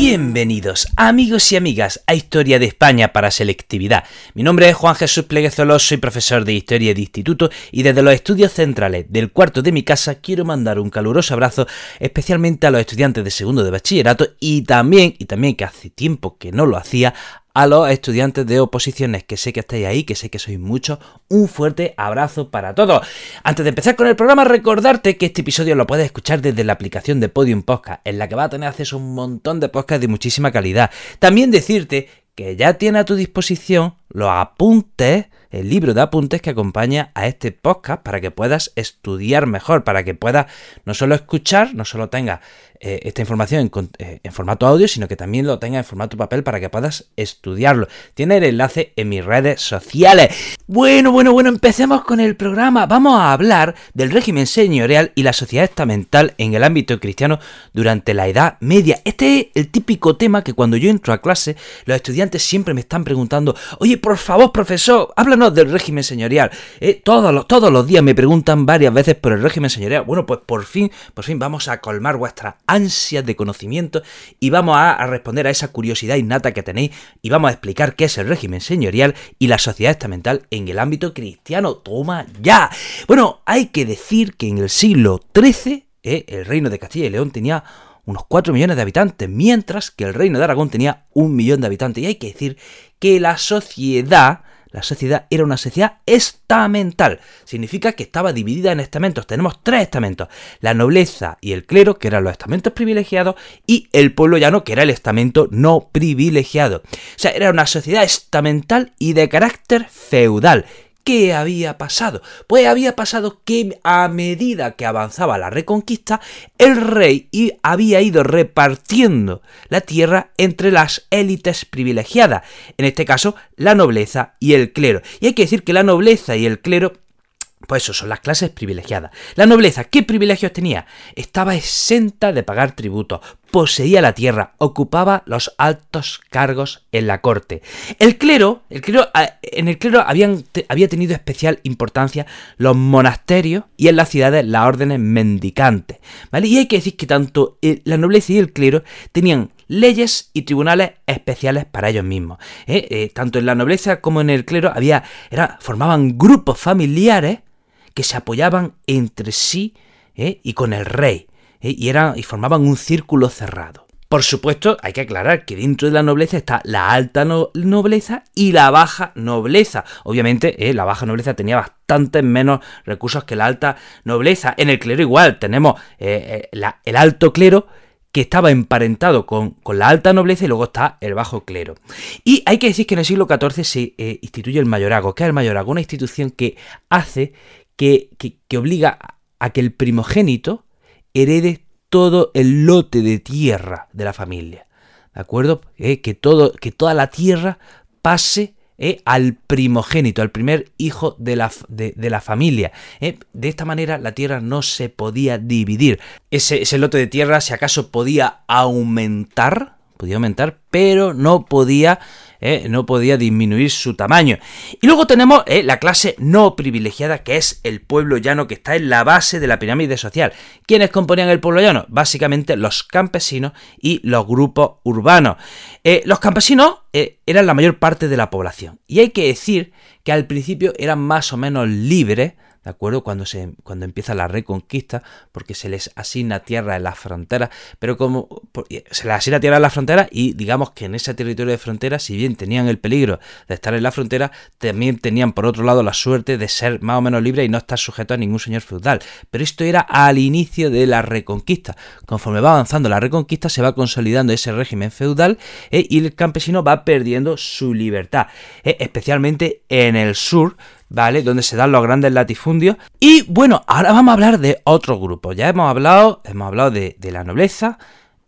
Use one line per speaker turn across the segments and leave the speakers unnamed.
Bienvenidos amigos y amigas a Historia de España para Selectividad. Mi nombre es Juan Jesús Pleguezolo, soy profesor de Historia de Instituto y desde los estudios centrales del cuarto de mi casa quiero mandar un caluroso abrazo especialmente a los estudiantes de segundo de bachillerato y también, y también que hace tiempo que no lo hacía, a los estudiantes de oposiciones, que sé que estáis ahí, que sé que sois muchos, un fuerte abrazo para todos. Antes de empezar con el programa, recordarte que este episodio lo puedes escuchar desde la aplicación de Podium Podcast, en la que vas a tener acceso a un montón de podcasts de muchísima calidad. También decirte que ya tiene a tu disposición los apuntes, el libro de apuntes que acompaña a este podcast para que puedas estudiar mejor, para que puedas no solo escuchar, no solo tengas eh, esta información eh, en, formato audio, sino que también lo tenga en formato papel para que puedas estudiarlo. Tiene el enlace en mis redes sociales. Bueno, bueno, bueno, empecemos con el programa. Vamos a hablar del régimen señorial y la sociedad estamental en el ámbito cristiano durante la Edad Media. Este es el típico tema que cuando yo entro a clase, los estudiantes siempre me están preguntando, oye, por favor, profesor, háblanos del régimen señorial. Eh, todos, los, todos los días me preguntan varias veces por el régimen señorial. Bueno, pues por fin, por fin vamos a colmar vuestra ansias de conocimiento y vamos a, responder a esa curiosidad innata que tenéis y vamos a explicar qué es el régimen señorial y la sociedad estamental en el ámbito cristiano. Toma ya. Bueno, hay que decir que en el siglo XIII eh, el reino de Castilla y León tenía unos 4 millones de habitantes, mientras que el reino de Aragón tenía un millón de habitantes. Y hay que decir que la sociedad la sociedad era una sociedad estamental. Significa que estaba dividida en estamentos. Tenemos tres estamentos. La nobleza y el clero, que eran los estamentos privilegiados, y el pueblo llano, que era el estamento no privilegiado. O sea, era una sociedad estamental y de carácter feudal. ¿Qué había pasado? Pues había pasado que a medida que avanzaba la reconquista, el rey había ido repartiendo la tierra entre las élites privilegiadas, en este caso la nobleza y el clero. Y hay que decir que la nobleza y el clero pues eso son las clases privilegiadas. La nobleza, ¿qué privilegios tenía? Estaba exenta de pagar tributos, poseía la tierra, ocupaba los altos cargos en la corte. El clero, el clero ah, en el clero habían, había tenido especial importancia los monasterios y en las ciudades las órdenes mendicantes. ¿vale? Y hay que decir que tanto la nobleza y el clero tenían leyes y tribunales especiales para ellos mismos. ¿eh? Eh, tanto en la nobleza como en el clero había, era, formaban grupos familiares que se apoyaban entre sí ¿eh? y con el rey, ¿eh? y, eran, y formaban un círculo cerrado. Por supuesto, hay que aclarar que dentro de la nobleza está la alta nobleza y la baja nobleza. Obviamente, ¿eh? la baja nobleza tenía bastantes menos recursos que la alta nobleza. En el clero igual, tenemos el alto clero que estaba emparentado con, la alta nobleza y luego está el bajo clero. Y hay que decir que en el siglo XIV se instituye el mayorazgo. ¿Qué es el mayorazgo? Una institución que hace que, obliga a que el primogénito herede todo el lote de tierra de la familia. ¿De acuerdo? Eh, que, todo, que toda la tierra pase eh, al primogénito, al primer hijo de la, de, la familia. Eh. De esta manera la tierra no se podía dividir. Ese, ese lote de tierra, si acaso podía aumentar, podía aumentar, pero no podía ¿eh? no podía disminuir su tamaño. Y luego tenemos ¿eh? la clase no privilegiada, que es el pueblo llano, que está en la base de la pirámide social. ¿Quiénes componían el pueblo llano? Básicamente los campesinos y los grupos urbanos. Eh, los campesinos eran la mayor parte de la población. Y hay que decir que al principio eran más o menos libres ¿de acuerdo? Cuando, se, cuando empieza la reconquista, porque se les asigna tierra en las fronteras, pero como se les asigna tierra en las fronteras y digamos que en ese territorio de frontera, si bien tenían el peligro de estar en la frontera, también tenían por otro lado la suerte de ser más o menos libres y no estar sujetos a ningún señor feudal. Pero esto era al inicio de la reconquista. Conforme va avanzando la reconquista, se va consolidando ese régimen feudal eh, y el campesino va perdiendo su libertad, eh, especialmente en el sur, ¿vale? Donde se dan los grandes latifundios. Y bueno, ahora vamos a hablar de otro grupo. Ya hemos hablado, hemos hablado de, la nobleza,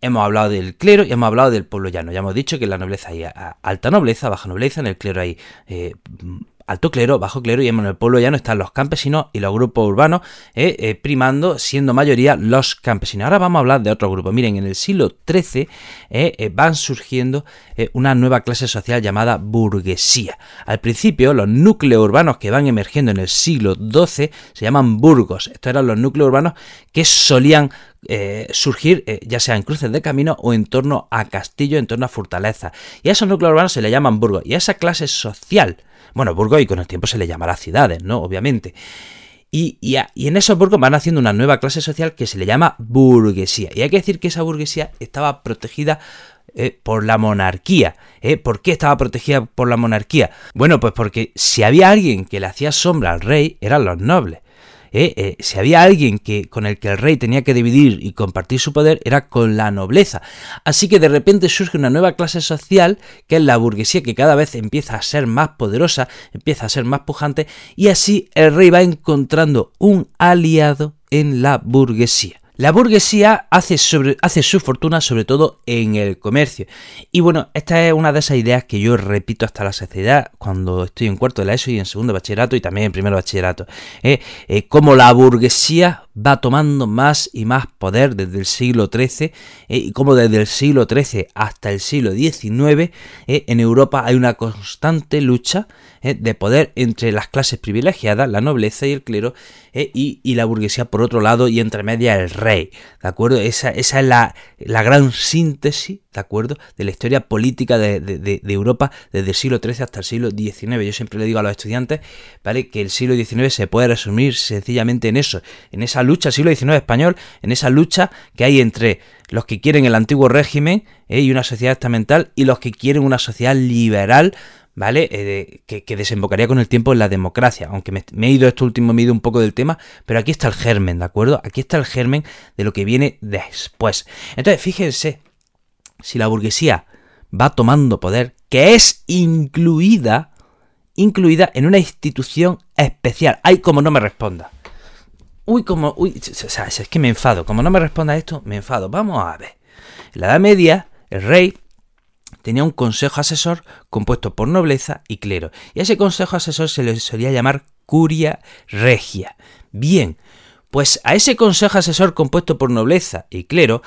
hemos hablado del clero y hemos hablado del pueblo llano. Ya hemos dicho que en la nobleza hay alta nobleza, baja nobleza, en el clero hay eh, alto clero, bajo clero, y en el pueblo ya no están los campesinos y los grupos urbanos eh, eh, primando, siendo mayoría los campesinos. Ahora vamos a hablar de otro grupo. Miren, en el siglo XIII van surgiendo una nueva clase social llamada burguesía. Al principio, los núcleos urbanos que van emergiendo en el siglo XII se llaman burgos. Estos eran los núcleos urbanos que solían eh, surgir eh, ya sea en cruces de camino o en torno a castillo, en torno a fortaleza. Y a esos núcleos urbanos se le llaman burgos. Y a esa clase social, bueno, burgos y con el tiempo se le llamará ciudades, ¿no? Obviamente. Y, en esos burgos van haciendo una nueva clase social que se le llama burguesía. Y hay que decir que esa burguesía estaba protegida eh, por la monarquía. ¿Por qué estaba protegida por la monarquía? Bueno, pues porque si había alguien que le hacía sombra al rey, eran los nobles. ¿Eh? Eh, si había alguien que, con el que el rey tenía que dividir y compartir su poder, era con la nobleza. Así que de repente surge una nueva clase social, que es la burguesía, que cada vez empieza a ser más poderosa, empieza a ser más pujante, y así el rey va encontrando un aliado en la burguesía. La burguesía hace, su fortuna sobre todo en el comercio. Y bueno, esta es una de esas ideas que yo repito hasta la saciedad cuando estoy en cuarto de la ESO y en segundo bachillerato y también en primero bachillerato. ¿eh? Eh, como la burguesía va tomando más y más poder desde el siglo XIII eh, y como desde el siglo XIII hasta el siglo XIX eh, en Europa hay una constante lucha eh, de poder entre las clases privilegiadas, la nobleza y el clero y, la burguesía por otro lado y entre media el rey, ¿de acuerdo? Esa, esa es la, la gran síntesis ¿de acuerdo? De la historia política de, Europa desde el siglo XIII hasta el siglo XIX. Yo siempre le digo a los estudiantes, ¿vale? Que el siglo XIX se puede resumir sencillamente en eso, en esa lucha, siglo XIX español, en esa lucha que hay entre los que quieren el antiguo régimen ¿eh? y una sociedad estamental y los que quieren una sociedad liberal ¿vale? Eh, que, desembocaría con el tiempo en la democracia. Aunque me, he ido esto último, me he ido un poco del tema, pero aquí está el germen, ¿de acuerdo? Aquí está el germen de lo que viene después. Entonces, fíjense, si la burguesía va tomando poder, que es incluida, incluida en una institución especial. Ay, como no me responda. Uy, como, uy, o sea, es que me enfado. Como no me responda esto, me enfado. Vamos a ver. En la Edad Media, el rey tenía un consejo asesor compuesto por nobleza y clero. Y a ese consejo asesor se le solía llamar curia regia. Bien, pues a ese consejo asesor compuesto por nobleza y clero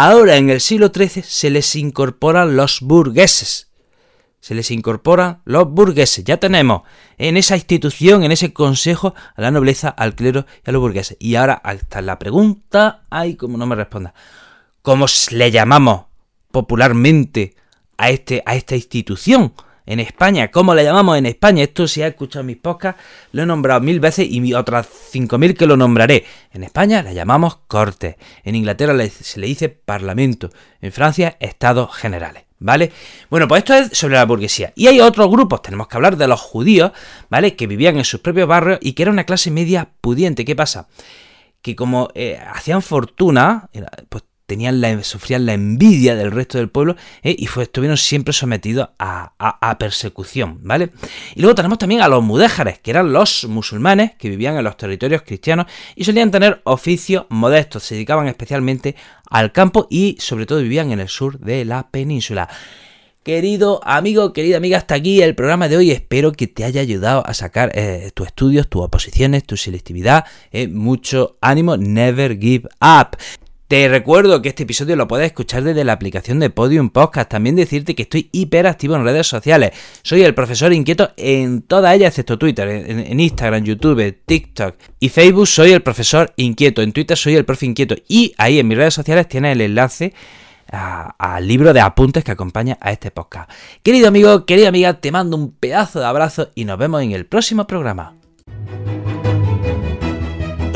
Ahora en el siglo XIII se les incorporan los burgueses. Se les incorporan los burgueses. Ya tenemos en esa institución, en ese consejo, a la nobleza, al clero y a los burgueses. Y ahora, hasta la pregunta, ay, como no me responda. ¿Cómo le llamamos popularmente a, este, a esta institución? En España. ¿Cómo le llamamos en España? Esto si has escuchado mis podcasts, lo he nombrado mil veces y otras cinco mil que lo nombraré. En España la llamamos corte. En Inglaterra se le dice parlamento. En Francia, estados generales. ¿Vale? Bueno, pues esto es sobre la burguesía. Y hay otros grupos, tenemos que hablar de los judíos, ¿vale? Que vivían en sus propios barrios y que era una clase media pudiente. ¿Qué pasa? Que como eh, hacían fortuna, pues tenían la, sufrían la envidia del resto del pueblo eh, y fue, estuvieron siempre sometidos a, persecución, ¿vale? Y luego tenemos también a los mudéjares, que eran los musulmanes que vivían en los territorios cristianos y solían tener oficios modestos, se dedicaban especialmente al campo y sobre todo vivían en el sur de la península. Querido amigo, querida amiga, hasta aquí el programa de hoy. Espero que te haya ayudado a sacar eh, tus estudios, tus oposiciones, tu selectividad. Eh, mucho ánimo, never give up. Te recuerdo que este episodio lo puedes escuchar desde la aplicación de Podium Podcast. También decirte que estoy hiperactivo en redes sociales. Soy el profesor inquieto en todas ellas, excepto Twitter, en, Instagram, YouTube, TikTok y Facebook. Soy el profesor inquieto. En Twitter soy el profe inquieto. Y ahí en mis redes sociales tienes el enlace al libro de apuntes que acompaña a este podcast. Querido amigo, querida amiga, te mando un pedazo de abrazo y nos vemos en el próximo programa.